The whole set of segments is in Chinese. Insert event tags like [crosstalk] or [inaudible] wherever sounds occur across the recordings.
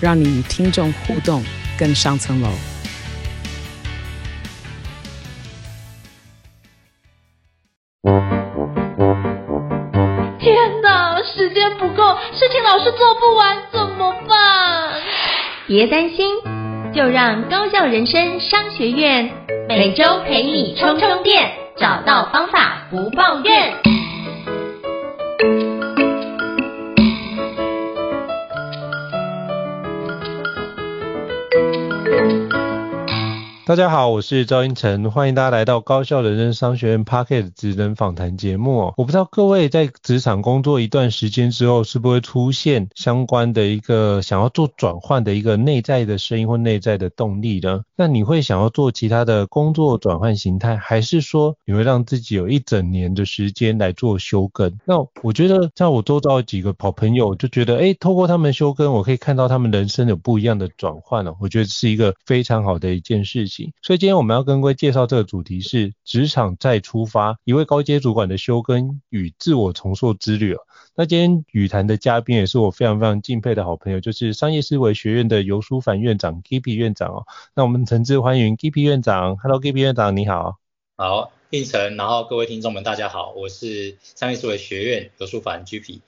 让你与听众互动更上层楼。天哪，时间不够，事情老是做不完怎么办？别担心，就让高效人生商学院每周陪你充充电，找到方法不抱怨。大家好，我是赵英成，欢迎大家来到高校人生商学院 Podcast 职人访谈节目。我不知道各位在职场工作一段时间之后，是不会出现相关的一个想要做转换的一个内在的声音或内在的动力呢？那你会想要做其他的工作转换形态，还是说你会让自己有一整年的时间来做休耕？那我觉得像我周遭几个好朋友就觉得，诶，透过他们休耕，我可以看到他们人生有不一样的转换了。我觉得是一个非常好的一件事情。所以今天我们要跟各位介绍这个主题是职场再出发，一位高阶主管的休耕与自我重塑之旅。那今天与谈的嘉宾也是我非常非常敬佩的好朋友，就是商业思维学院的游书凡院长 Gipi 院长哦。那我们诚挚欢迎 Gipi 院长。Hello Gipi 院长，你好。好，胤丞，然后各位听众们大家好，我是商业思维学院游书凡 GP。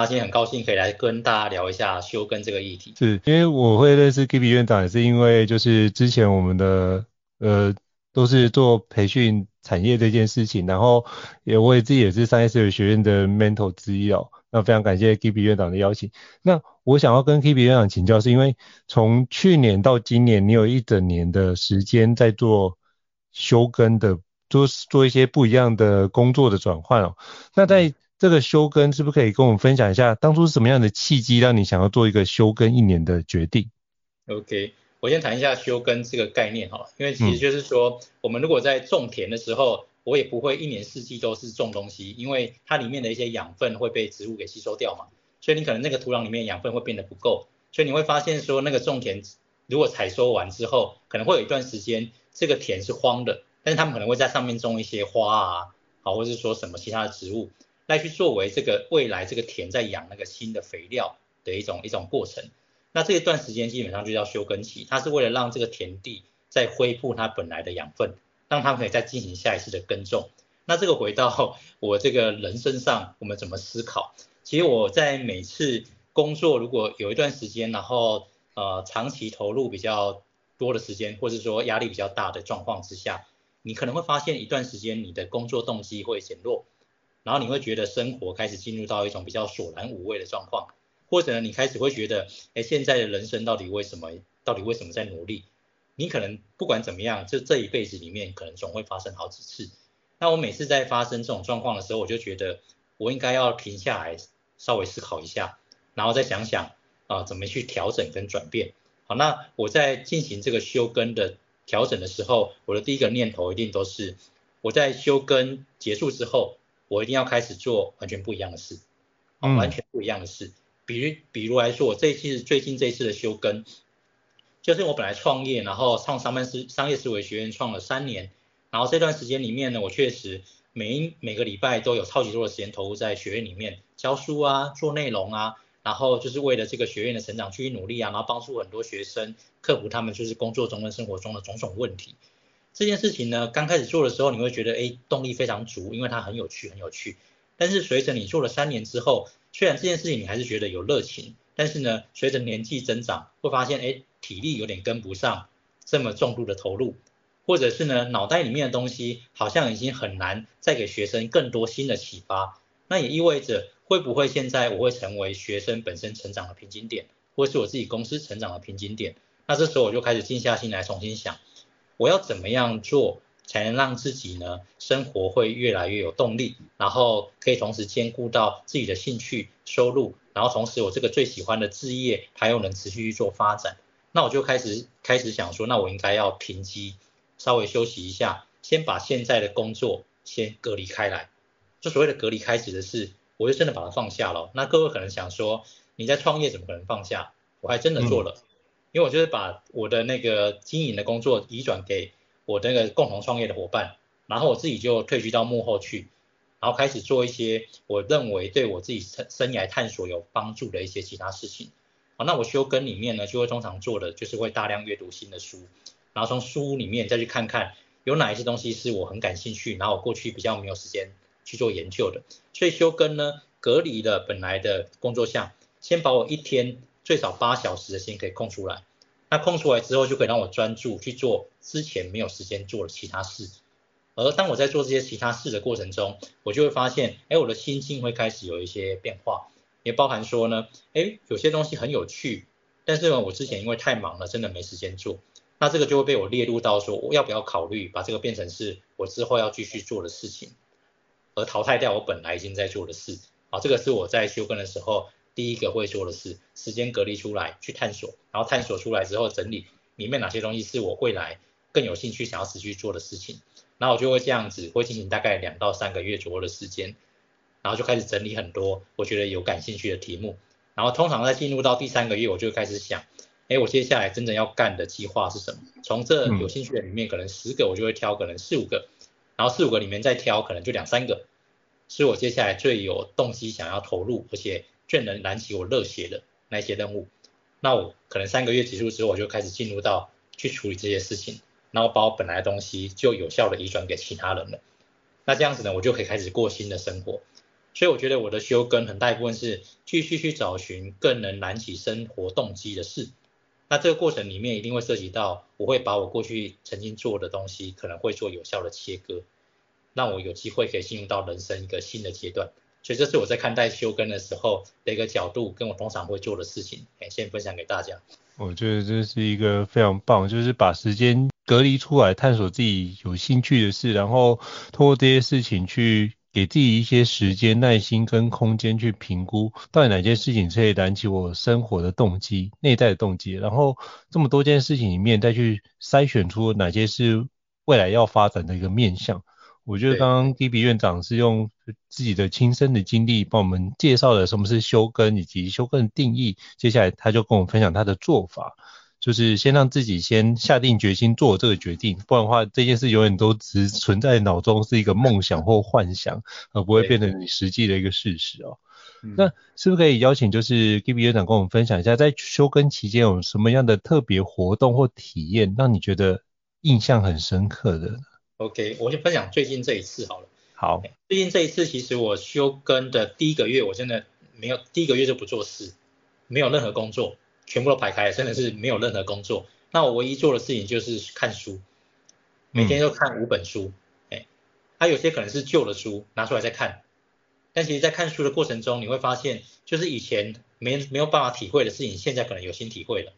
那今天很高兴可以来跟大家聊一下休耕这个议题。是因为我会认识 Gipi 院长，也是因为就是之前我们的。呃，都是做培训产业这件事情，然后也我也自己也是商业思维学院的 mentor 之一哦。那非常感谢 Gipi 院长的邀请。那我想要跟 Gipi 院长请教，是因为从去年到今年，你有一整年的时间在做休耕的，做做一些不一样的工作的转换哦。那在这个休耕，是不是可以跟我们分享一下，当初是什么样的契机让你想要做一个休耕一年的决定？OK。我先谈一下休耕这个概念哈，因为其实就是说，我们如果在种田的时候，我也不会一年四季都是种东西，因为它里面的一些养分会被植物给吸收掉嘛，所以你可能那个土壤里面养分会变得不够，所以你会发现说那个种田如果采收完之后，可能会有一段时间这个田是荒的，但是他们可能会在上面种一些花啊，好，或者是说什么其他的植物来去作为这个未来这个田在养那个新的肥料的一种一种过程。那这一段时间基本上就叫休耕期，它是为了让这个田地再恢复它本来的养分，让它可以再进行下一次的耕种。那这个回到 [laughs] 我这个人身上，我们怎么思考？其实我在每次工作，如果有一段时间，然后呃长期投入比较多的时间，或者说压力比较大的状况之下，你可能会发现一段时间你的工作动机会减弱，然后你会觉得生活开始进入到一种比较索然无味的状况。或者呢，你开始会觉得，哎，现在的人生到底为什么，到底为什么在努力？你可能不管怎么样，就这一辈子里面，可能总会发生好几次。那我每次在发生这种状况的时候，我就觉得我应该要停下来，稍微思考一下，然后再想想啊，怎么去调整跟转变。好，那我在进行这个修根的调整的时候，我的第一个念头一定都是，我在修根结束之后，我一定要开始做完全不一样的事，啊，完全不一样的事。嗯比如，比如来说，我这一次最近这一次的休耕，就是我本来创业，然后创商办思商业思维学院创了三年，然后这段时间里面呢，我确实每一每个礼拜都有超级多的时间投入在学院里面教书啊，做内容啊，然后就是为了这个学院的成长去努力啊，然后帮助很多学生克服他们就是工作中跟生活中的种种问题。这件事情呢，刚开始做的时候，你会觉得哎，动力非常足，因为它很有趣，很有趣。但是随着你做了三年之后，虽然这件事情你还是觉得有热情，但是呢，随着年纪增长，会发现哎，体力有点跟不上这么重度的投入，或者是呢，脑袋里面的东西好像已经很难再给学生更多新的启发。那也意味着会不会现在我会成为学生本身成长的瓶颈点，或是我自己公司成长的瓶颈点？那这时候我就开始静下心来重新想，我要怎么样做？才能让自己呢，生活会越来越有动力，然后可以同时兼顾到自己的兴趣、收入，然后同时我这个最喜欢的志业，它又能持续去做发展。那我就开始开始想说，那我应该要停机，稍微休息一下，先把现在的工作先隔离开来。就所谓的隔离开始的是，我就真的把它放下了。那各位可能想说，你在创业怎么可能放下？我还真的做了，因为我就是把我的那个经营的工作移转给我的那个共同创业的伙伴，然后我自己就退居到幕后去。然后开始做一些我认为对我自己生生涯探索有帮助的一些其他事情。好，那我休耕里面呢，就会通常做的就是会大量阅读新的书，然后从书里面再去看看有哪一些东西是我很感兴趣，然后我过去比较没有时间去做研究的。所以休耕呢，隔离了本来的工作项，先把我一天最少八小时的时间可以空出来。那空出来之后，就可以让我专注去做之前没有时间做的其他事。而当我在做这些其他事的过程中，我就会发现，哎，我的心境会开始有一些变化，也包含说呢，哎，有些东西很有趣，但是呢，我之前因为太忙了，真的没时间做，那这个就会被我列入到说，我要不要考虑把这个变成是我之后要继续做的事情，而淘汰掉我本来已经在做的事。好，这个是我在休耕的时候第一个会做的事，时间隔离出来去探索，然后探索出来之后整理里面哪些东西是我未来更有兴趣想要持续做的事情。然后我就会这样子，会进行大概两到三个月左右的时间，然后就开始整理很多我觉得有感兴趣的题目。然后通常在进入到第三个月，我就开始想，哎，我接下来真正要干的计划是什么？从这有兴趣的里面，可能十个我就会挑可能四五个，然后四五个里面再挑可能就两三个，是我接下来最有动机想要投入，而且最能燃起我热血的那些任务。那我可能三个月结束之后，我就开始进入到去处理这些事情。然后把我本来的东西就有效的移转给其他人了，那这样子呢，我就可以开始过新的生活。所以我觉得我的休耕很大一部分是继续去找寻更能燃起生活动机的事。那这个过程里面一定会涉及到，我会把我过去曾经做的东西可能会做有效的切割，让我有机会可以进入到人生一个新的阶段。所以这是我在看待休耕的时候的一个角度，跟我通常会做的事情，感，先分享给大家。我觉得这是一个非常棒，就是把时间。隔离出来，探索自己有兴趣的事，然后通过这些事情去给自己一些时间、耐心跟空间去评估，到底哪件事情可以燃起我生活的动机、内在的动机，然后这么多件事情里面再去筛选出哪些是未来要发展的一个面向。我觉得刚刚 Gipi 院长是用自己的亲身的经历帮我们介绍了什么是休耕以及休耕的定义，接下来他就跟我们分享他的做法。就是先让自己先下定决心做这个决定，不然的话这件事永远都只存在脑中是一个梦想或幻想，而不会变成你实际的一个事实哦。那是不是可以邀请就是 Gipi 院长跟我们分享一下，在休耕期间有什么样的特别活动或体验，让你觉得印象很深刻的？OK，我就分享最近这一次好了。好，最近这一次其实我休更的第一个月，我真的没有第一个月就不做事，没有任何工作。全部都排开，真的是没有任何工作。那我唯一做的事情就是看书，每天都看五本书。哎、嗯，它、啊、有些可能是旧的书拿出来再看，但其实在看书的过程中，你会发现，就是以前没没有办法体会的事情，现在可能有新体会了。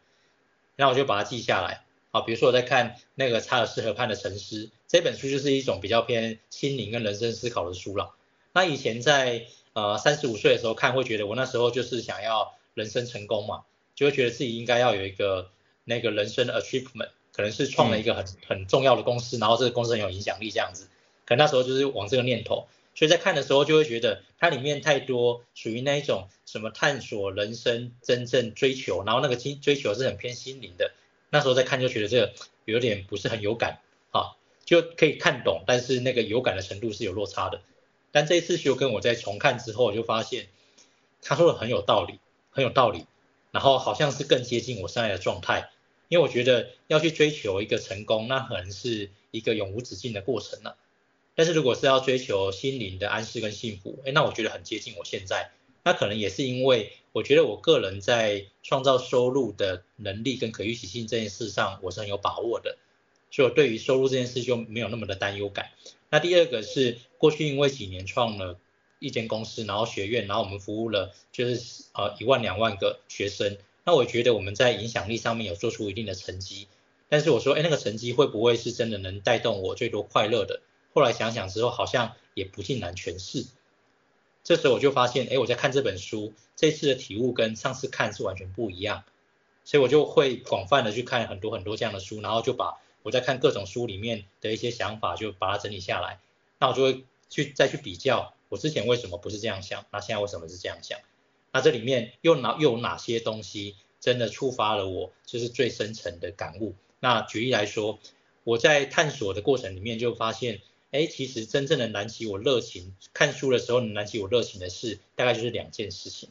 然后我就把它记下来。好，比如说我在看那个查尔斯河畔的沉思这本书，就是一种比较偏心灵跟人生思考的书了。那以前在呃三十五岁的时候看，会觉得我那时候就是想要人生成功嘛。就会觉得自己应该要有一个那个人生的 achievement，可能是创了一个很很重要的公司，然后这个公司很有影响力这样子。可能那时候就是往这个念头，所以在看的时候就会觉得它里面太多属于那一种什么探索人生真正追求，然后那个追追求是很偏心灵的。那时候在看就觉得这个有点不是很有感啊，就可以看懂，但是那个有感的程度是有落差的。但这一次休耕我在重看之后，就发现他说的很有道理，很有道理。然后好像是更接近我现在的状态，因为我觉得要去追求一个成功，那可能是一个永无止境的过程了。但是如果是要追求心灵的安适跟幸福，哎，那我觉得很接近我现在。那可能也是因为我觉得我个人在创造收入的能力跟可预期性这件事上，我是很有把握的，所以我对于收入这件事就没有那么的担忧感。那第二个是过去因为几年创了。一间公司，然后学院，然后我们服务了就是呃一万两万个学生，那我觉得我们在影响力上面有做出一定的成绩，但是我说，哎，那个成绩会不会是真的能带动我最多快乐的？后来想想之后，好像也不尽然全是。这时候我就发现，哎，我在看这本书，这次的体悟跟上次看是完全不一样。所以我就会广泛的去看很多很多这样的书，然后就把我在看各种书里面的一些想法就把它整理下来，那我就会去再去比较我之前为什么不是这样想，那现在为什么是这样想，那这里面又哪又有哪些东西真的触发了我就是最深层的感悟？那举例来说，我在探索的过程里面就发现。哎，其实真正的燃起我热情，看书的时候能燃起我热情的事，大概就是两件事情。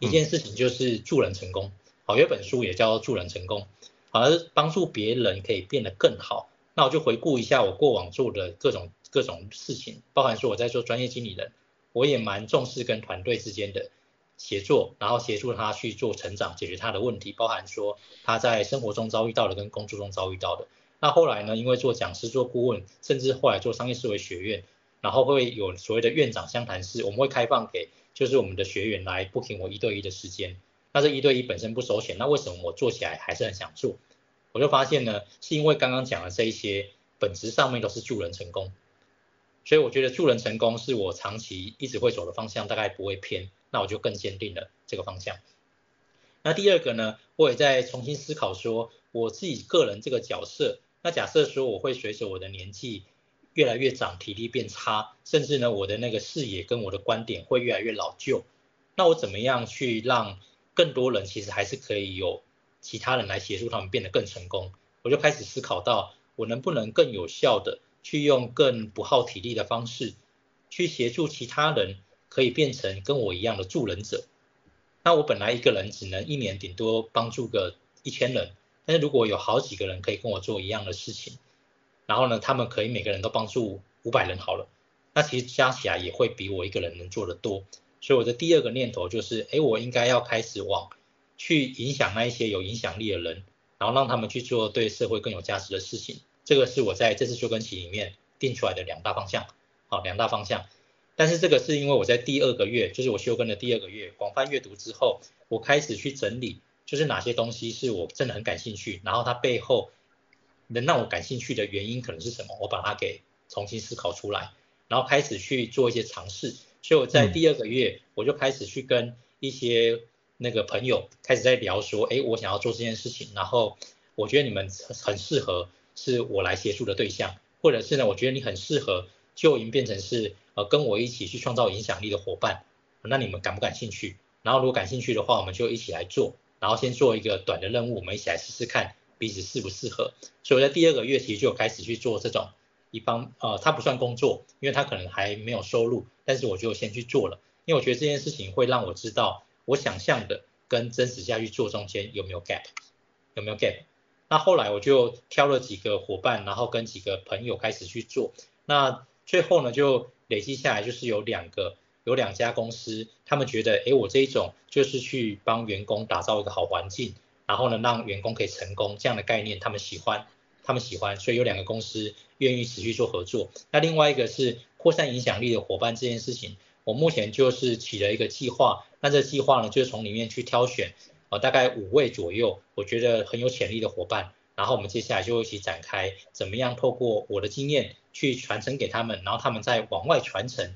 一件事情就是助人成功，好，有本书也叫助人成功，好，而帮助别人可以变得更好。那我就回顾一下我过往做的各种各种事情，包含说我在做专业经理人，我也蛮重视跟团队之间的协作，然后协助他去做成长，解决他的问题，包含说他在生活中遭遇到的跟工作中遭遇到的。那后来呢？因为做讲师、做顾问，甚至后来做商业思维学院，然后会有所谓的院长相谈室，我们会开放给就是我们的学员来 booking 我一对一的时间。那这一对一本身不收钱，那为什么我做起来还是很想做？我就发现呢，是因为刚刚讲的这一些本质上面都是助人成功，所以我觉得助人成功是我长期一直会走的方向，大概不会偏。那我就更坚定了这个方向。那第二个呢，我也在重新思考说，我自己个人这个角色。那假设说我会随着我的年纪越来越长，体力变差，甚至呢我的那个视野跟我的观点会越来越老旧，那我怎么样去让更多人其实还是可以有其他人来协助他们变得更成功？我就开始思考到我能不能更有效的去用更不耗体力的方式去协助其他人可以变成跟我一样的助人者。那我本来一个人只能一年顶多帮助个一千人。但是如果有好几个人可以跟我做一样的事情，然后呢，他们可以每个人都帮助五百人好了，那其实加起来也会比我一个人能做得多。所以我的第二个念头就是，哎，我应该要开始往去影响那一些有影响力的人，然后让他们去做对社会更有价值的事情。这个是我在这次休耕期里面定出来的两大方向，好，两大方向。但是这个是因为我在第二个月，就是我休耕的第二个月，广泛阅读之后，我开始去整理。就是哪些东西是我真的很感兴趣，然后它背后能让我感兴趣的原因可能是什么？我把它给重新思考出来，然后开始去做一些尝试。所以我在第二个月，我就开始去跟一些那个朋友开始在聊说，哎，我想要做这件事情，然后我觉得你们很适合是我来协助的对象，或者是呢，我觉得你很适合就已经变成是呃跟我一起去创造影响力的伙伴，那你们感不感兴趣？然后如果感兴趣的话，我们就一起来做。然后先做一个短的任务，我们一起来试试看彼此适不适合。所以在第二个月其实就开始去做这种一方，呃，它不算工作，因为它可能还没有收入，但是我就先去做了，因为我觉得这件事情会让我知道我想象的跟真实下去做中间有没有 gap，有没有 gap。那后来我就挑了几个伙伴，然后跟几个朋友开始去做，那最后呢就累积下来就是有两个。有两家公司，他们觉得，哎，我这一种就是去帮员工打造一个好环境，然后呢，让员工可以成功这样的概念，他们喜欢，他们喜欢，所以有两个公司愿意持续做合作。那另外一个是扩散影响力的伙伴这件事情，我目前就是起了一个计划，那这计划呢，就是从里面去挑选，呃，大概五位左右，我觉得很有潜力的伙伴，然后我们接下来就一起展开，怎么样透过我的经验去传承给他们，然后他们再往外传承。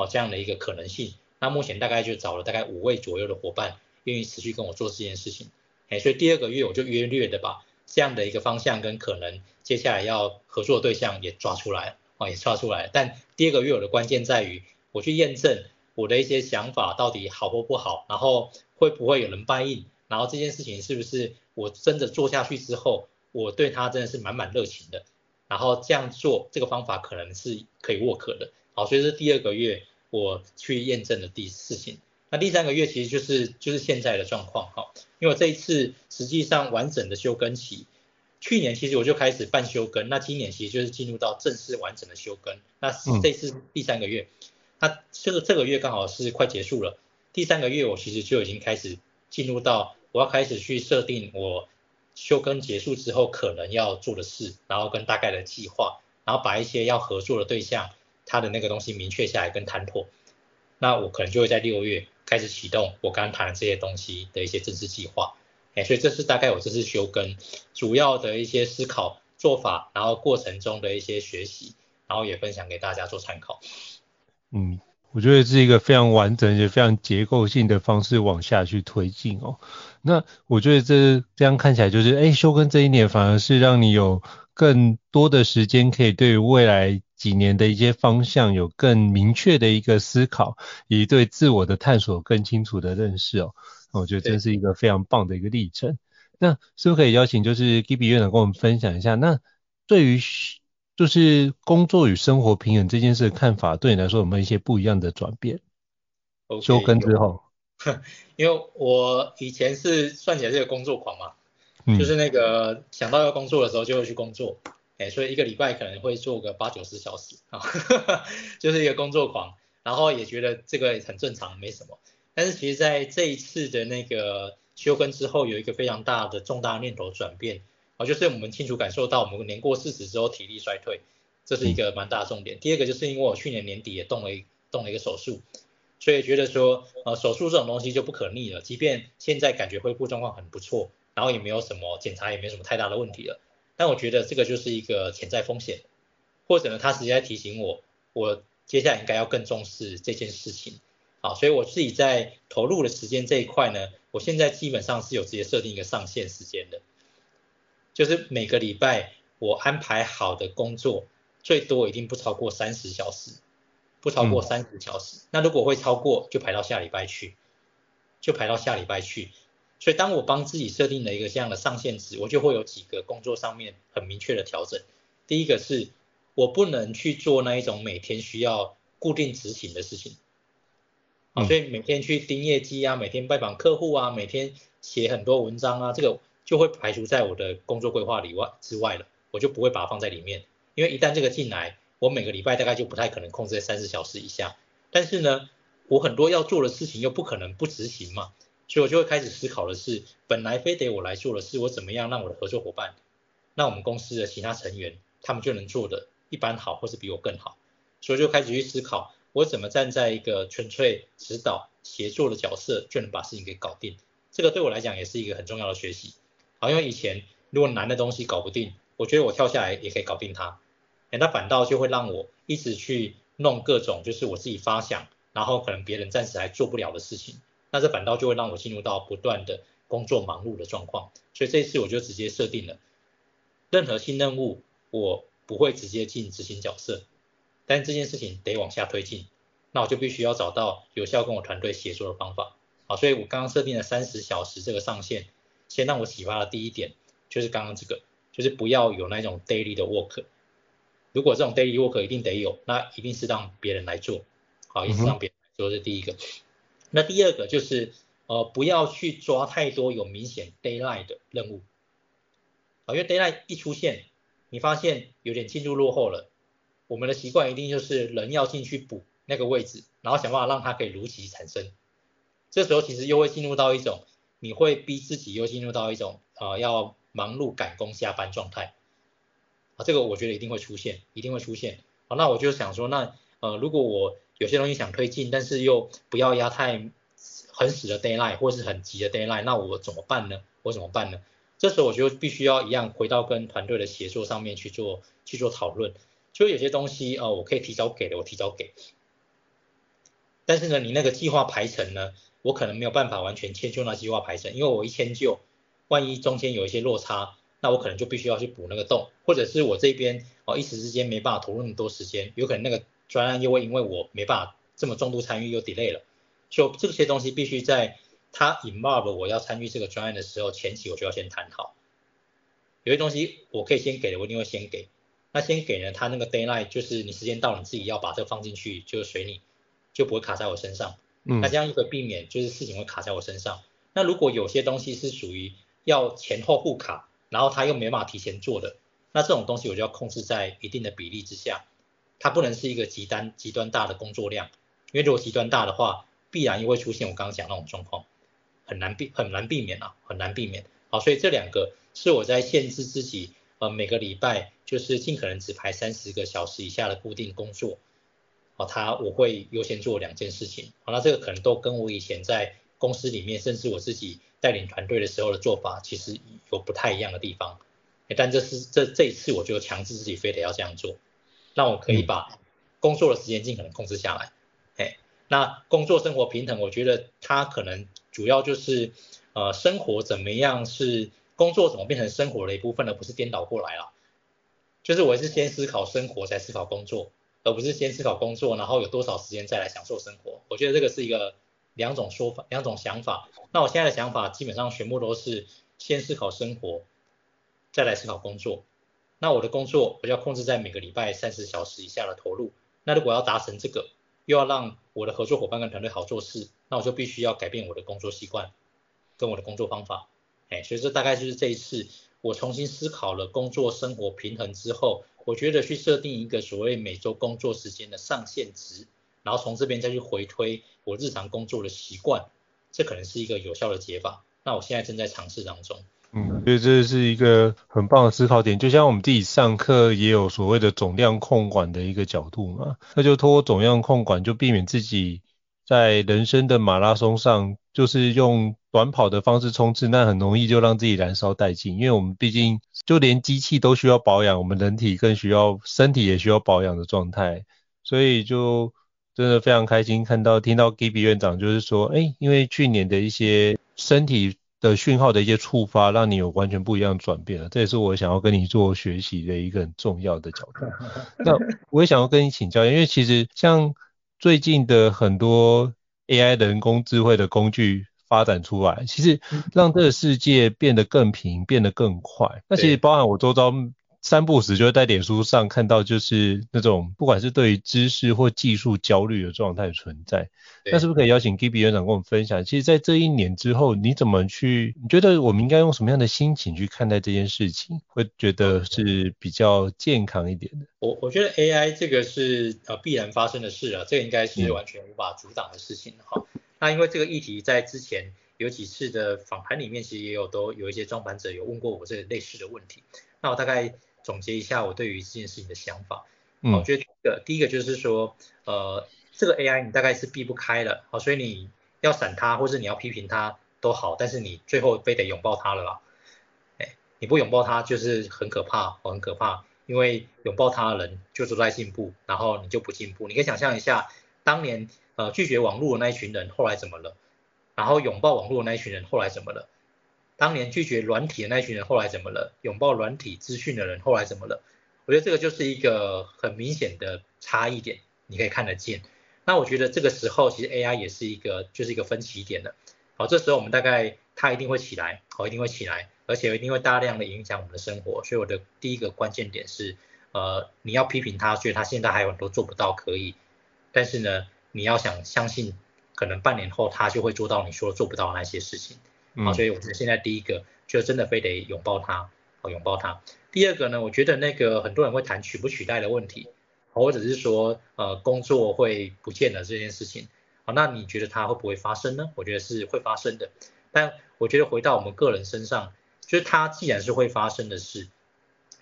哦，这样的一个可能性，那目前大概就找了大概五位左右的伙伴，愿意持续跟我做这件事情。哎，所以第二个月我就约略的把这样的一个方向跟可能接下来要合作的对象也抓出来，哦，也抓出来。但第二个月我的关键在于，我去验证我的一些想法到底好或不好，然后会不会有人 buy in，然后这件事情是不是我真的做下去之后，我对他真的是满满热情的，然后这样做这个方法可能是可以 work 的。好，所以是第二个月。我去验证的第四情，那第三个月其实就是就是现在的状况哈，因为我这一次实际上完整的休耕期，去年其实我就开始半休耕，那今年其实就是进入到正式完整的休耕，那这次第三个月，那这个这个月刚好是快结束了，第三个月我其实就已经开始进入到我要开始去设定我休耕结束之后可能要做的事，然后跟大概的计划，然后把一些要合作的对象。他的那个东西明确下来跟谈妥，那我可能就会在六月开始启动我刚刚谈的这些东西的一些正式计划，哎，所以这是大概我这次休耕主要的一些思考做法，然后过程中的一些学习，然后也分享给大家做参考。嗯，我觉得是一个非常完整也非常结构性的方式往下去推进哦。那我觉得这这样看起来就是，哎，休耕这一年反而是让你有更多的时间可以对于未来几年的一些方向有更明确的一个思考，以及对自我的探索更清楚的认识哦。我觉得这是一个非常棒的一个历程。那是不是可以邀请就是 Gipi 院长跟我们分享一下？那对于就是工作与生活平衡这件事的看法，对你来说有没有一些不一样的转变？Okay, 休耕之后，[laughs] 因为我以前是算起来是个工作狂嘛，嗯、就是那个想到要工作的时候就会去工作，哎，所以一个礼拜可能会做个八九十小时。啊，[laughs] 就是一个工作狂，然后也觉得这个很正常，没什么。但是其实在这一次的那个休耕之后，有一个非常大的重大念头转变，啊，就是我们清楚感受到我们年过四十之后体力衰退，这是一个蛮大的重点。第二个就是因为我去年年底也动了一动了一个手术，所以觉得说，呃，手术这种东西就不可逆了，即便现在感觉恢复状况很不错，然后也没有什么检查也没什么太大的问题了，但我觉得这个就是一个潜在风险，或者呢，他实际在提醒我，我接下来应该要更重视这件事情。好，所以我自己在投入的时间这一块呢，我现在基本上是有直接设定一个上限时间的，就是每个礼拜我安排好的工作最多一定不超过三十小时，不超过三十小时。嗯、那如果会超过，就排到下礼拜去，就排到下礼拜去。所以当我帮自己设定了一个这样的上限值，我就会有几个工作上面很明确的调整。第一个是我不能去做那一种每天需要固定执行的事情。啊，所以每天去盯业绩啊，每天拜访客户啊，每天写很多文章啊，这个就会排除在我的工作规划里外之外了，我就不会把它放在里面。因为一旦这个进来，我每个礼拜大概就不太可能控制在三十小时以下。但是呢，我很多要做的事情又不可能不执行嘛，所以我就会开始思考的是，本来非得我来做的事，我怎么样让我的合作伙伴，让我们公司的其他成员，他们就能做的一般好，或是比我更好。所以就开始去思考。我怎么站在一个纯粹指导协作的角色，就能把事情给搞定？这个对我来讲也是一个很重要的学习。好，因为以前如果难的东西搞不定，我觉得我跳下来也可以搞定它。哎，那反倒就会让我一直去弄各种就是我自己发想，然后可能别人暂时还做不了的事情。那这反倒就会让我进入到不断的工作忙碌的状况。所以这一次我就直接设定了，任何新任务我不会直接进执行角色。但这件事情得往下推进，那我就必须要找到有效跟我团队协作的方法。好，所以我刚刚设定了三十小时这个上限，先让我启发的第一点就是刚刚这个，就是不要有那种 daily 的 work。如果这种 daily work 一定得有，那一定是让别人来做，好，一定是让别人来做，这是第一个。那第二个就是呃不要去抓太多有明显 daylight 的任务，啊，因为 daylight 一出现，你发现有点进度落后了。我们的习惯一定就是人要进去补那个位置，然后想办法让它可以如期产生。这时候其实又会进入到一种，你会逼自己又进入到一种呃要忙碌赶工下班状态。啊，这个我觉得一定会出现，一定会出现。好，那我就想说，那呃如果我有些东西想推进，但是又不要压太很死的 deadline 或是很急的 deadline，那我怎么办呢？我怎么办呢？这时候我就必须要一样回到跟团队的协作上面去做去做讨论。就有些东西哦，我可以提早给的，我提早给。但是呢，你那个计划排程呢，我可能没有办法完全迁就那计划排程，因为我一迁就，万一中间有一些落差，那我可能就必须要去补那个洞，或者是我这边哦一时之间没办法投入那么多时间，有可能那个专案又会因为我没办法这么重度参与又 delay 了。就这些东西必须在他 involve 我要参与这个专案的时候，前期我就要先谈好。有些东西我可以先给的，我一定会先给。那先给呢，他那个 deadline 就是你时间到了，你自己要把这个放进去，就随你，就不会卡在我身上。嗯，那这样就可以避免就是事情会卡在我身上。那如果有些东西是属于要前后互卡，然后他又没办法提前做的，那这种东西我就要控制在一定的比例之下，它不能是一个极端极端大的工作量，因为如果极端大的话，必然又会出现我刚刚讲那种状况，很难避很难避免啊，很难避免。好，所以这两个是我在限制自己。呃，每个礼拜就是尽可能只排三十个小时以下的固定工作，好，他我会优先做两件事情，好，那这个可能都跟我以前在公司里面，甚至我自己带领团队的时候的做法，其实有不太一样的地方，但这是这这一次我就强制自己非得要这样做，那我可以把工作的时间尽可能控制下来，哎，那工作生活平衡，我觉得它可能主要就是呃生活怎么样是工作怎么变成生活的一部分，而不是颠倒过来了。就是我是先思考生活，再思考工作，而不是先思考工作，然后有多少时间再来享受生活。我觉得这个是一个两种说法，两种想法。那我现在的想法基本上全部都是先思考生活，再来思考工作。那我的工作我要控制在每个礼拜三十小时以下的投入。那如果要达成这个，又要让我的合作伙伴跟团队好做事，那我就必须要改变我的工作习惯跟我的工作方法。哎，所以这大概就是这一次。我重新思考了工作生活平衡之后，我觉得去设定一个所谓每周工作时间的上限值，然后从这边再去回推我日常工作的习惯，这可能是一个有效的解法。那我现在正在尝试当中。嗯，所以这是一个很棒的思考点，就像我们自己上课也有所谓的总量控管的一个角度嘛，那就通过总量控管，就避免自己在人生的马拉松上，就是用短跑的方式冲刺，那很容易就让自己燃烧殆尽。因为我们毕竟就连机器都需要保养，我们人体更需要，身体也需要保养的状态。所以就真的非常开心看到听到 Gibby 院长就是说，哎、因为去年的一些身体的讯号的一些触发，让你有完全不一样的转变了。这也是我想要跟你做学习的一个很重要的角度。[laughs] 那我也想要跟你请教，因为其实像最近的很多 AI 人工智慧的工具发展出来，其实让这个世界变得更平，变得更快。那其实包含我周遭三不时就会在脸书上看到，就是那种不管是对于知识或技术焦虑的状态存在。那是不是可以邀请 Gipi 院长跟我们分享？其实，在这一年之后，你怎么去？你觉得我们应该用什么样的心情去看待这件事情，会觉得是比较健康一点的？我我觉得 AI 这个是呃必然发生的事啊，这个应该是完全无法阻挡的事情哈。嗯、那因为这个议题在之前有几次的访谈里面，其实也有都有一些装盘者有问过我这个类似的问题。那我大概总结一下我对于这件事情的想法。嗯，我觉得第一个第一个就是说呃。这个 AI 你大概是避不开了，好，所以你要闪它，或是你要批评它都好，但是你最后非得拥抱它了啦。哎，你不拥抱它就是很可怕，很可怕，因为拥抱它的人就是在进步，然后你就不进步。你可以想象一下，当年呃拒绝网络的那一群人后来怎么了？然后拥抱网络的那一群人后来怎么了？当年拒绝软体的那群人后来怎么了？拥抱软体资讯的人后来怎么了？我觉得这个就是一个很明显的差异点，你可以看得见。那我觉得这个时候其实 AI 也是一个就是一个分歧点了。好，这时候我们大概它一定会起来，好，一定会起来，而且一定会大量的影响我们的生活。所以我的第一个关键点是，呃，你要批评它，所以它现在还有很多做不到可以，但是呢，你要想相信，可能半年后它就会做到你说做不到那些事情。好，所以我觉得现在第一个就真的非得拥抱它，啊，拥抱它。第二个呢，我觉得那个很多人会谈取不取代的问题。或者是说，呃，工作会不见了这件事情，好，那你觉得它会不会发生呢？我觉得是会发生的，但我觉得回到我们个人身上，就是它既然是会发生的事，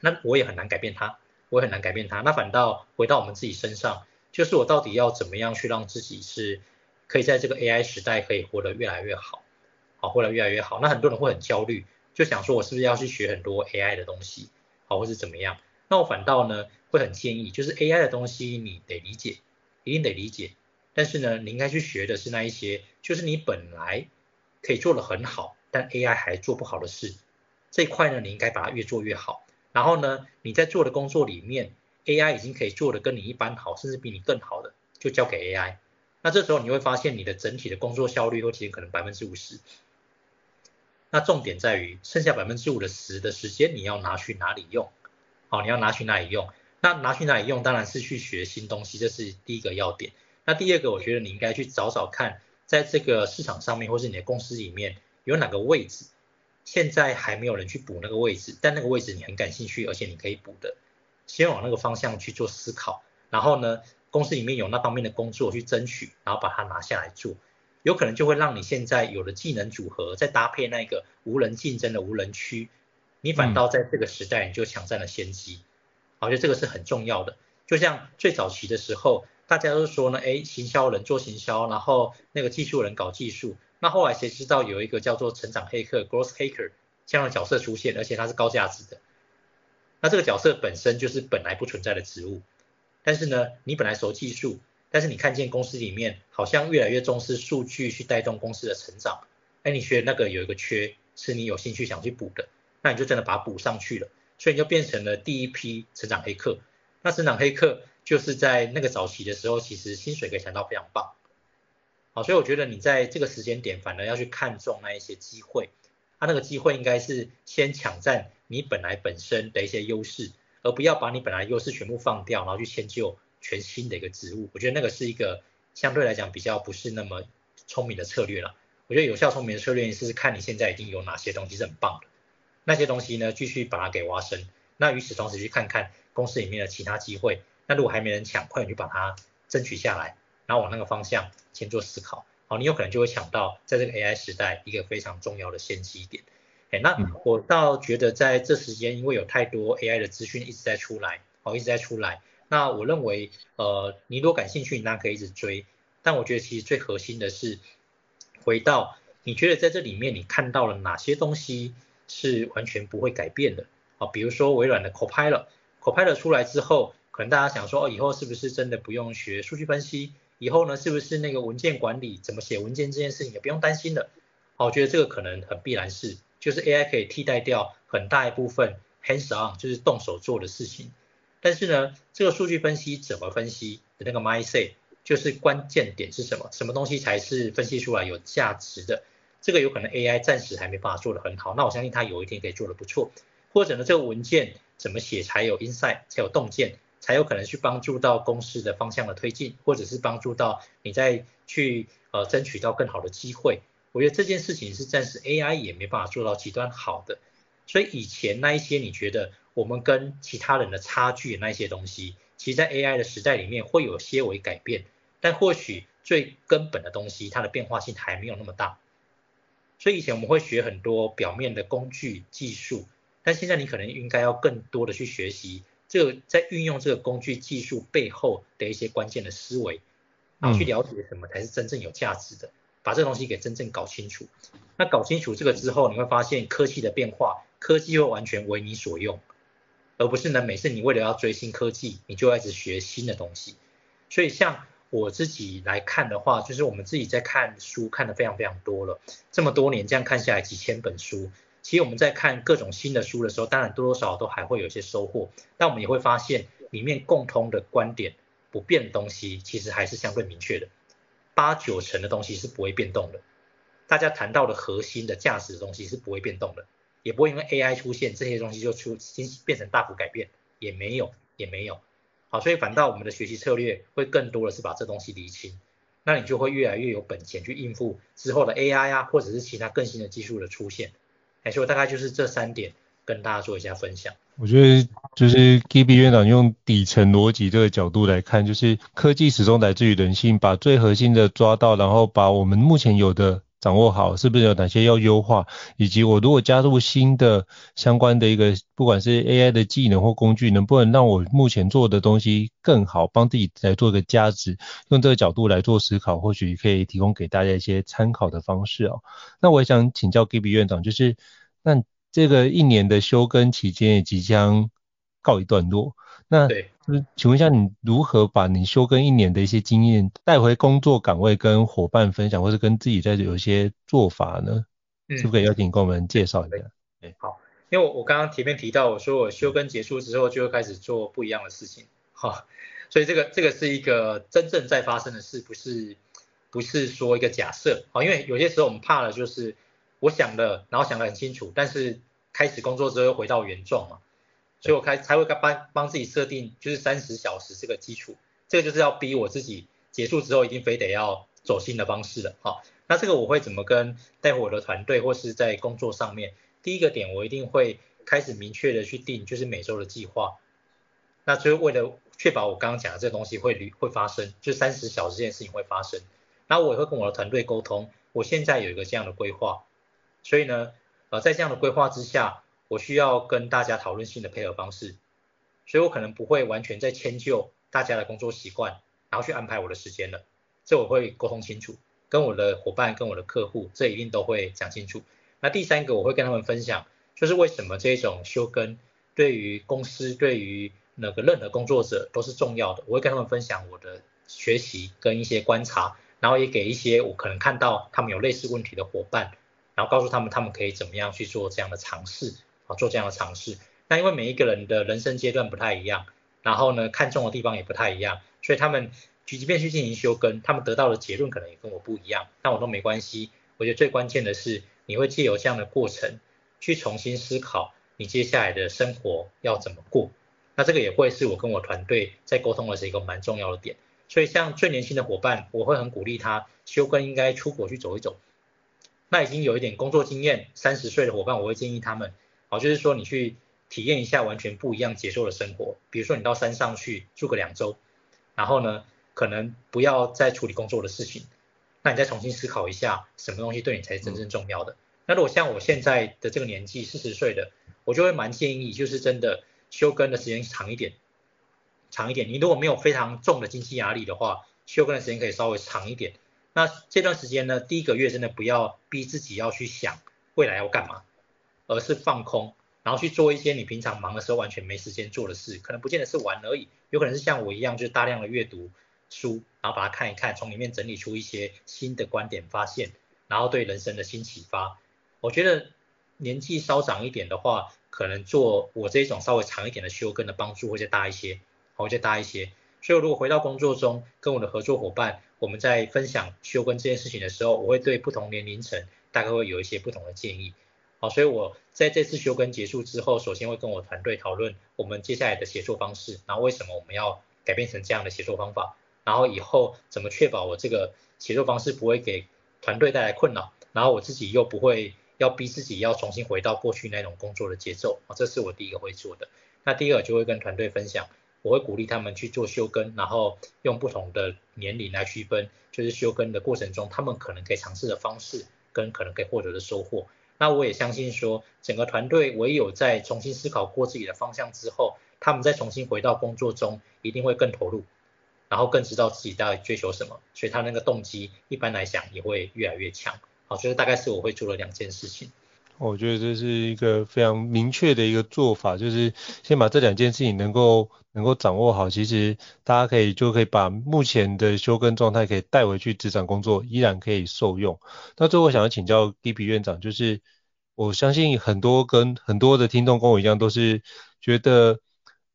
那我也很难改变它，我也很难改变它。那反倒回到我们自己身上，就是我到底要怎么样去让自己是可以在这个 AI 时代可以活得越来越好，好，活得越来越好。那很多人会很焦虑，就想说我是不是要去学很多 AI 的东西，好，或是怎么样？那我反倒呢，会很建议，就是 AI 的东西你得理解，一定得理解。但是呢，你应该去学的是那一些，就是你本来可以做得很好，但 AI 还做不好的事。这一块呢，你应该把它越做越好。然后呢，你在做的工作里面，AI 已经可以做得跟你一般好，甚至比你更好的，就交给 AI。那这时候你会发现你的整体的工作效率会提升可能百分之五十。那重点在于剩下百分之五的十的时间，你要拿去哪里用？好，你要拿去哪里用？那拿去哪里用？当然是去学新东西，这是第一个要点。那第二个，我觉得你应该去找找看，在这个市场上面，或是你的公司里面，有哪个位置，现在还没有人去补那个位置，但那个位置你很感兴趣，而且你可以补的，先往那个方向去做思考。然后呢，公司里面有那方面的工作去争取，然后把它拿下来做，有可能就会让你现在有了技能组合，再搭配那个无人竞争的无人区。你反倒在这个时代，你就抢占了先机，我觉得这个是很重要的。就像最早期的时候，大家都说呢，哎，行销人做行销，然后那个技术人搞技术。那后来谁知道有一个叫做成长黑客 （growth hacker） 这样的角色出现，而且他是高价值的。那这个角色本身就是本来不存在的职务，但是呢，你本来熟技术，但是你看见公司里面好像越来越重视数据去带动公司的成长，哎，你觉得那个有一个缺是你有兴趣想去补的，那你就真的把它补上去了，所以你就变成了第一批成长黑客。那成长黑客就是在那个早期的时候，其实薪水可以谈到非常棒。好，所以我觉得你在这个时间点反而要去看重那一些机会，它、啊、那个机会应该是先抢占你本来本身的一些优势，而不要把你本来优势全部放掉，然后去迁就全新的一个职务。我觉得那个是一个相对来讲比较不是那么聪明的策略了。我觉得有效聪明的策略是看你现在已经有哪些东西是很棒的，那些东西呢继续把它给挖深。那与此同时去看看公司里面的其他机会，那如果还没人抢，快点去把它争取下来。然后往那个方向先做思考，好，你有可能就会抢到在这个 AI 时代一个非常重要的先机点。哎，那我倒觉得在这时间，因为有太多 AI 的资讯一直在出来，哦，一直在出来。那我认为，呃，你如果感兴趣，你那可以一直追。但我觉得其实最核心的是，回到你觉得在这里面你看到了哪些东西是完全不会改变的？啊，比如说微软的 Copilot，Copilot 出来之后，可能大家想说，哦，以后是不是真的不用学数据分析？以后呢，是不是那个文件管理怎么写文件这件事情也不用担心了？好，我觉得这个可能很必然是，就是 AI 可以替代掉很大一部分 hands on，就是动手做的事情。但是呢，这个数据分析怎么分析的那个 mindset，就是关键点是什么？什么东西才是分析出来有价值的？这个有可能 AI 暂时还没办法做得很好，那我相信它有一天可以做得不错。或者呢，这个文件怎么写才有 insight，才有洞见？才有可能去帮助到公司的方向的推进，或者是帮助到你再去呃争取到更好的机会。我觉得这件事情是暂时 AI 也没办法做到极端好的。所以以前那一些你觉得我们跟其他人的差距那些东西，其实在 AI 的时代里面会有些微改变，但或许最根本的东西它的变化性还没有那么大。所以以前我们会学很多表面的工具技术，但现在你可能应该要更多的去学习。这个在运用这个工具技术背后的一些关键的思维，然后去了解什么才是真正有价值的，把这个东西给真正搞清楚。那搞清楚这个之后，你会发现科技的变化，科技会完全为你所用，而不是呢每次你为了要追新科技，你就一直学新的东西。所以像我自己来看的话，就是我们自己在看书看的非常非常多了，这么多年这样看下来几千本书。其实我们在看各种新的书的时候，当然多多少少都还会有一些收获，但我们也会发现里面共通的观点、不变的东西，其实还是相对明确的。八九成的东西是不会变动的，大家谈到的核心的价值的东西是不会变动的，也不会因为 AI 出现这些东西就出新变成大幅改变，也没有，也没有。好，所以反倒我们的学习策略会更多的是把这东西理清，那你就会越来越有本钱去应付之后的 AI 啊，或者是其他更新的技术的出现。哎，所以大概就是这三点跟大家做一下分享。我觉得就是 Gipi 院长用底层逻辑这个角度来看，就是科技始终来自于人性，把最核心的抓到，然后把我们目前有的掌握好，是不是有哪些要优化，以及我如果加入新的相关的一个，不管是 AI 的技能或工具，能不能让我目前做的东西更好，帮自己来做一个加值，用这个角度来做思考，或许可以提供给大家一些参考的方式哦。那我也想请教 Gibby 院长，就是那这个一年的休耕期间也即将告一段落，那对。请问一下，你如何把你休耕一年的一些经验带回工作岗位，跟伙伴分享，或是跟自己在有一些做法呢？嗯，是不是可以邀请你跟我们介绍一下？对，好，因为我我刚刚前面提到，我说我休耕结束之后就会开始做不一样的事情，哈，所以这个这个是一个真正在发生的事，不是不是说一个假设，好，因为有些时候我们怕的就是我想了，然后想得很清楚，但是开始工作之后又回到原状嘛。所以我开才会帮帮自己设定就是三十小时这个基础，这个就是要逼我自己结束之后一定非得要走新的方式了。好，那这个我会怎么跟带我的团队或是在工作上面？第一个点我一定会开始明确的去定就是每周的计划，那就是为了确保我刚刚讲的这东西会会发生，就三十小时这件事情会发生。那我也会跟我的团队沟通，我现在有一个这样的规划，所以呢，呃，在这样的规划之下。我需要跟大家讨论新的配合方式，所以我可能不会完全在迁就大家的工作习惯，然后去安排我的时间了。这我会沟通清楚，跟我的伙伴、跟我的客户，这一定都会讲清楚。那第三个，我会跟他们分享，就是为什么这种休耕对于公司、对于那个任何工作者都是重要的。我会跟他们分享我的学习跟一些观察，然后也给一些我可能看到他们有类似问题的伙伴，然后告诉他们他们可以怎么样去做这样的尝试啊，做这样的尝试。那因为每一个人的人生阶段不太一样，然后呢，看重的地方也不太一样，所以他们即便去进行修根，他们得到的结论可能也跟我不一样，但我都没关系。我觉得最关键的是，你会借由这样的过程去重新思考你接下来的生活要怎么过。那这个也会是我跟我团队在沟通的是一个蛮重要的点。所以像最年轻的伙伴，我会很鼓励他修根应该出国去走一走。那已经有一点工作经验，三十岁的伙伴，我会建议他们，好，就是说你去体验一下完全不一样节奏的生活。比如说你到山上去住个两周，然后呢，可能不要再处理工作的事情。那你再重新思考一下，什么东西对你才是真正重要的？那如果像我现在的这个年纪，四十岁的，我就会蛮建议，就是真的休耕的时间长一点，长一点。你如果没有非常重的经济压力的话，休耕的时间可以稍微长一点。那这段时间呢，第一个月真的不要逼自己要去想未来要干嘛，而是放空，然后去做一些你平常忙的时候完全没时间做的事，可能不见得是玩而已，有可能是像我一样，就是大量的阅读。书，然后把它看一看，从里面整理出一些新的观点发现，然后对人生的新启发。我觉得年纪稍长一点的话，可能做我这种稍微长一点的休耕的帮助会再大一些，会再大一些。所以如果回到工作中，跟我的合作伙伴，我们在分享休耕这件事情的时候，我会对不同年龄层大概会有一些不同的建议。好，所以我在这次休耕结束之后，首先会跟我团队讨论我们接下来的协作方式，然后为什么我们要改变成这样的协作方法。然后以后怎么确保我这个协作方式不会给团队带来困扰，然后我自己又不会要逼自己要重新回到过去那种工作的节奏啊，这是我第一个会做的。那第二就会跟团队分享，我会鼓励他们去做休耕，然后用不同的年龄来区分，就是休耕的过程中他们可能可以尝试的方式跟可能可以获得的收获。那我也相信说，整个团队唯有在重新思考过自己的方向之后，他们再重新回到工作中，一定会更投入。然后更知道自己在追求什么，所以他那个动机一般来讲也会越来越强。好，所以大概是我会做了两件事情。我觉得这是一个非常明确的一个做法，就是先把这两件事情能够能够掌握好，其实大家可以就可以把目前的休耕状态可以带回去职场工作，依然可以受用。那最后想要请教 Gipi 院长，就是我相信很多跟很多的听众跟我一样，都是觉得。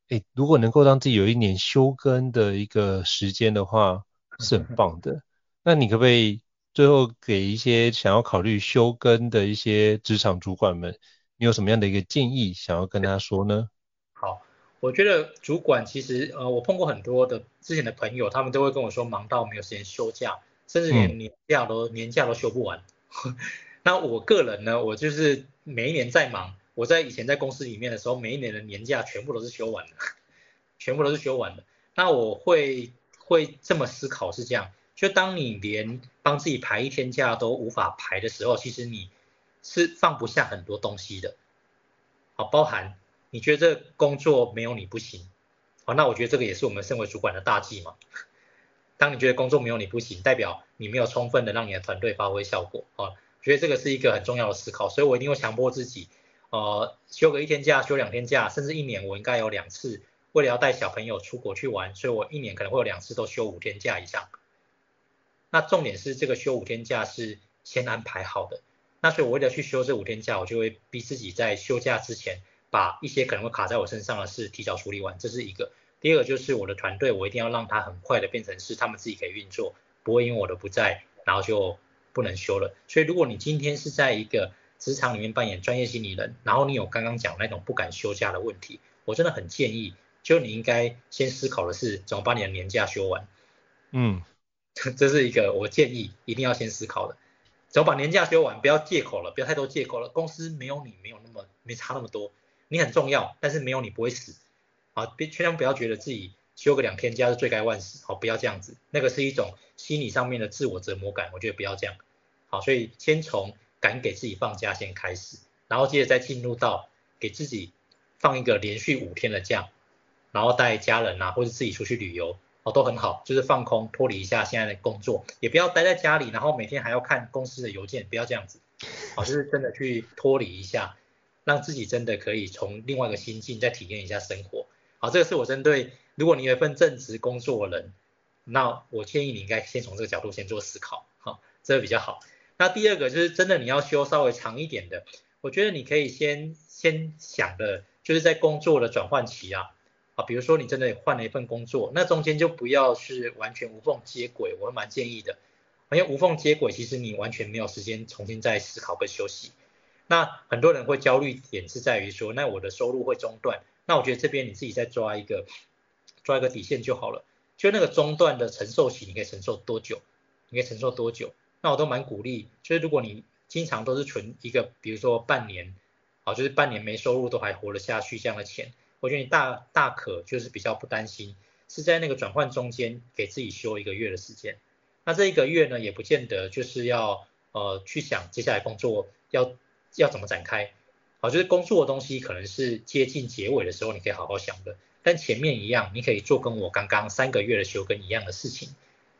欸，如果能够让自己有一年休耕的一个时间的话，是很棒的。那你可不可以最后给一些想要考虑休耕的一些职场主管们，你有什么样的一个建议想要跟他说呢？好，我觉得主管其实呃，我碰过很多的之前的朋友，他们都会跟我说忙到没有时间休假，甚至连年假都、嗯、年假都休不完。[laughs] 那我个人呢，我就是每一年在忙。我在以前在公司里面的时候，每一年的年假全部都是休完的，[laughs] 全部都是休完的。那我会会这么思考是这样，就当你连帮自己排一天假都无法排的时候，其实你是放不下很多东西的。好，包含你觉得这工作没有你不行，好，那我觉得这个也是我们身为主管的大忌嘛。当你觉得工作没有你不行，代表你没有充分的让你的团队发挥效果。好，我觉得这个是一个很重要的思考，所以我一定会强迫自己。呃，休个一天假，休两天假，甚至一年我应该有两次，为了要带小朋友出国去玩，所以我一年可能会有两次都休五天假以上。那重点是这个休五天假是先安排好的，那所以我为了去休这五天假，我就会逼自己在休假之前把一些可能会卡在我身上的事提早处理完，这是一个。第二个就是我的团队，我一定要让他很快的变成是他们自己可以运作，不会因为我的不在，然后就不能休了。所以如果你今天是在一个职场里面扮演专业经理人，然后你有刚刚讲那种不敢休假的问题，我真的很建议，就你应该先思考的是怎么把你的年假休完。嗯，[laughs] 这是一个我建议一定要先思考的，只要把年假休完，不要借口了，不要太多借口了。公司没有你没有那么没差那么多，你很重要，但是没有你不会死。啊，别千万不要觉得自己休个两天假是罪该万死，好，不要这样子，那个是一种心理上面的自我折磨感，我觉得不要这样。好，所以先从。敢给自己放假先开始，然后接着再进入到给自己放一个连续五天的假，然后带家人啊或者自己出去旅游哦都很好，就是放空脱离一下现在的工作，也不要待在家里，然后每天还要看公司的邮件，不要这样子，好，就是真的去脱离一下，让自己真的可以从另外一个心境再体验一下生活，好，这个是我针对如果你有一份正职工作的人那我建议你应该先从这个角度先做思考，好，这个比较好。那第二个就是真的你要修稍微长一点的，我觉得你可以先先想的，就是在工作的转换期啊，啊，比如说你真的换了一份工作，那中间就不要是完全无缝接轨，我蛮建议的，因为无缝接轨其实你完全没有时间重新再思考跟休息。那很多人会焦虑点是在于说，那我的收入会中断，那我觉得这边你自己再抓一个抓一个底线就好了，就那个中断的承受期，你可以承受多久？你可以承受多久？那我都蛮鼓励，就是如果你经常都是存一个，比如说半年，啊，就是半年没收入都还活得下去这样的钱，我觉得你大大可就是比较不担心，是在那个转换中间给自己休一个月的时间。那这一个月呢，也不见得就是要呃去想接下来工作要要怎么展开，好，就是工作的东西可能是接近结尾的时候你可以好好想的，但前面一样你可以做跟我刚刚三个月的休跟一样的事情，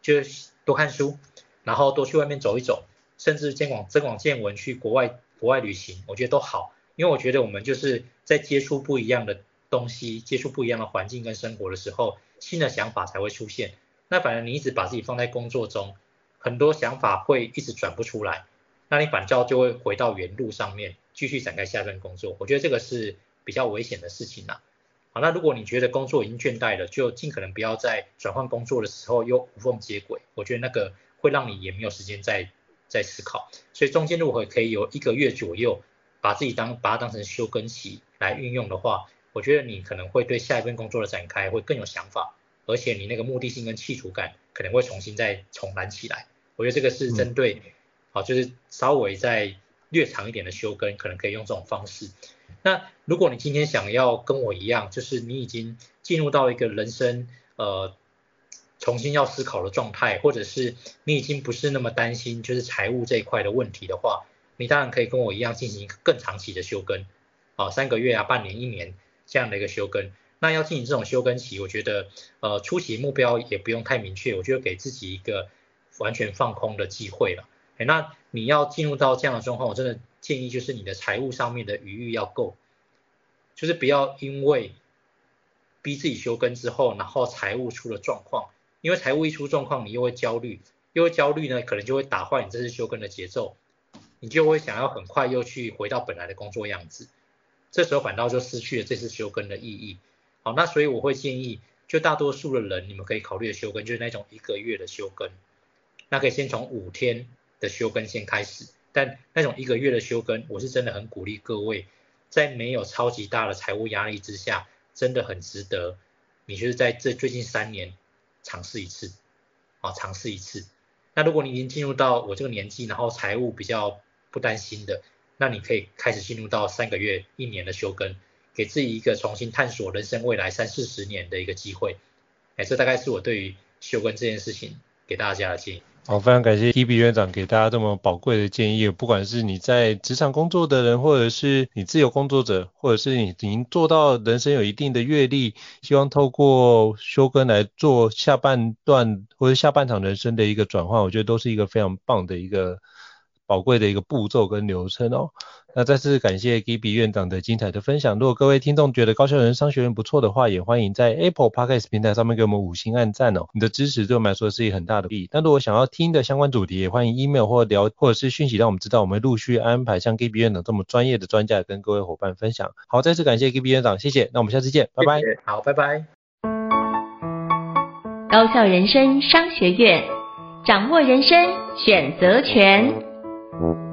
就是多看书。然后多去外面走一走，甚至增广增广见闻，去国外国外旅行，我觉得都好，因为我觉得我们就是在接触不一样的东西，接触不一样的环境跟生活的时候，新的想法才会出现。那反而你一直把自己放在工作中，很多想法会一直转不出来，那你反倒就会回到原路上面，继续展开下一份工作。我觉得这个是比较危险的事情呐。好，那如果你觉得工作已经倦怠了，就尽可能不要在转换工作的时候又无缝接轨。我觉得那个。会让你也没有时间再再思考，所以中间如果可以有一个月左右，把自己当把它当成休耕期来运用的话，我觉得你可能会对下一份工作的展开会更有想法，而且你那个目的性跟企图感可能会重新再重燃起来。我觉得这个是针对，好、嗯，就是稍微再略长一点的休耕，可能可以用这种方式。那如果你今天想要跟我一样，就是你已经进入到一个人生，呃。重新要思考的状态，或者是你已经不是那么担心就是财务这一块的问题的话，你当然可以跟我一样进行更长期的休耕，啊，三个月啊、半年、一年这样的一个休耕。那要进行这种休耕期，我觉得呃初期目标也不用太明确，我觉得给自己一个完全放空的机会了。哎，那你要进入到这样的状况，我真的建议就是你的财务上面的余裕要够，就是不要因为逼自己休耕之后，然后财务出了状况。因为财务一出状况，你又会焦虑，又会焦虑呢，可能就会打坏你这次休耕的节奏，你就会想要很快又去回到本来的工作样子，这时候反倒就失去了这次休耕的意义。好，那所以我会建议，就大多数的人，你们可以考虑的休耕就是那种一个月的休耕，那可以先从五天的休耕先开始，但那种一个月的休耕，我是真的很鼓励各位，在没有超级大的财务压力之下，真的很值得，你就是在这最近三年。尝试一次，啊，尝试一次。那如果你已经进入到我这个年纪，然后财务比较不担心的，那你可以开始进入到三个月、一年的休耕，给自己一个重新探索人生未来三四十年的一个机会。哎，这大概是我对于休耕这件事情给大家的建议。好，非常感谢 Gipi 院长给大家这么宝贵的建议。不管是你在职场工作的人，或者是你自由工作者，或者是你已经做到人生有一定的阅历，希望透过休耕来做下半段或者下半场人生的一个转换，我觉得都是一个非常棒的一个宝贵的一个步骤跟流程哦。那再次感谢 Gibby 院长的精彩的分享。如果各位听众觉得高效人生商学院不错的话，也欢迎在 Apple Podcast 平台上面给我们五星按赞哦。你的支持对我们来说是一个很大的意义。那如果想要听的相关主题，也欢迎 email 或聊或者是讯息让我们知道，我们会陆续安排像 Gibby 院长这么专业的专家跟各位伙伴分享。好，再次感谢 Gibby 院长，谢谢。那我们下次见，拜拜。谢谢，好，拜拜。高效人生商学院，掌握人生选择权。Mm-hmm.